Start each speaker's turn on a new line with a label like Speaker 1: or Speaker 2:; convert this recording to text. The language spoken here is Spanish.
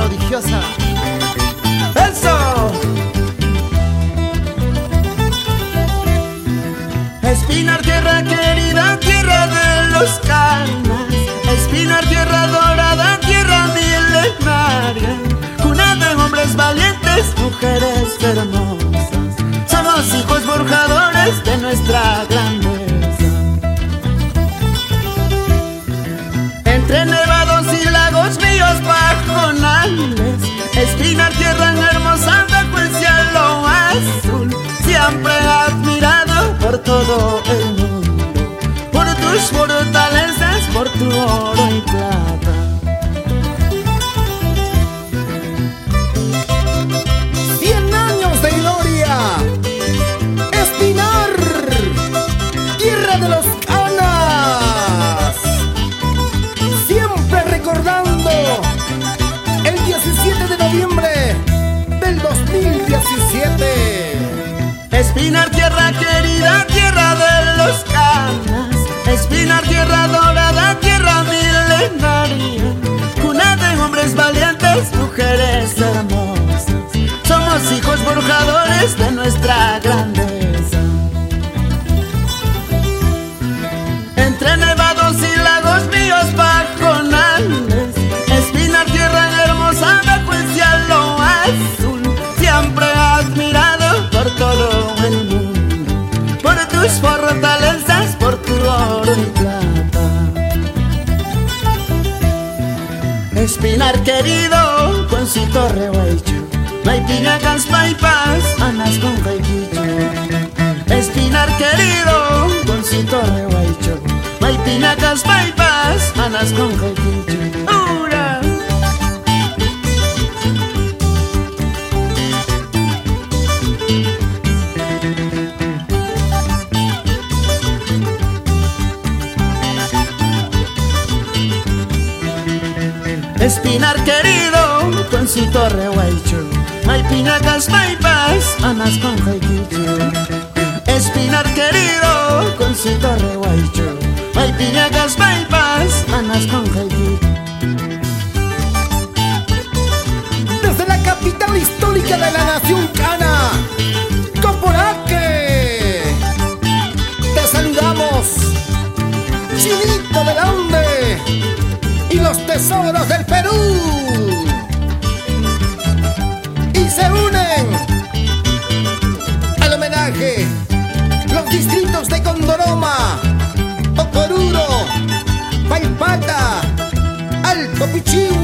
Speaker 1: prodigiosa. ¡Eso! Espinar, tierra querida, tierra de los canas. Espinar, tierra dorada, tierra milenaria. Cuna de hombres valientes, mujeres hermosas. Somos hijos forjadores de nuestra todo el. Por tus fortalezas, por tu oro y plata.
Speaker 2: Cien años de gloria. Espinar, tierra de los canas. Siempre recordando el 17 de noviembre
Speaker 1: Espinar, tierra querida, tierra de los canas. Espinar, tierra dorada, tierra milenaria. Cuna de hombres valientes, mujeres hermosas. Somos hijos forjadores de nuestra Espinar querido, con su torre huaycho. Maipinacas paipas, anas con jaiquicho. Espinar querido, con su torre huaycho. Maipinacas paipas, anas con jaiquicho. espinar querido, concito rehuaicho, hay pinacas paipas, anas con Espinar querido, concito rehuaicho, hay pinacas paipas, anas con
Speaker 2: Desde la capital histórica de la nación cana, Coporaque, te saludamos, Chinito del Onde y los tesoros del Perú. Y se unen al homenaje los distritos de Condoroma, Ocoruro, Paipata, Alto Pichihu.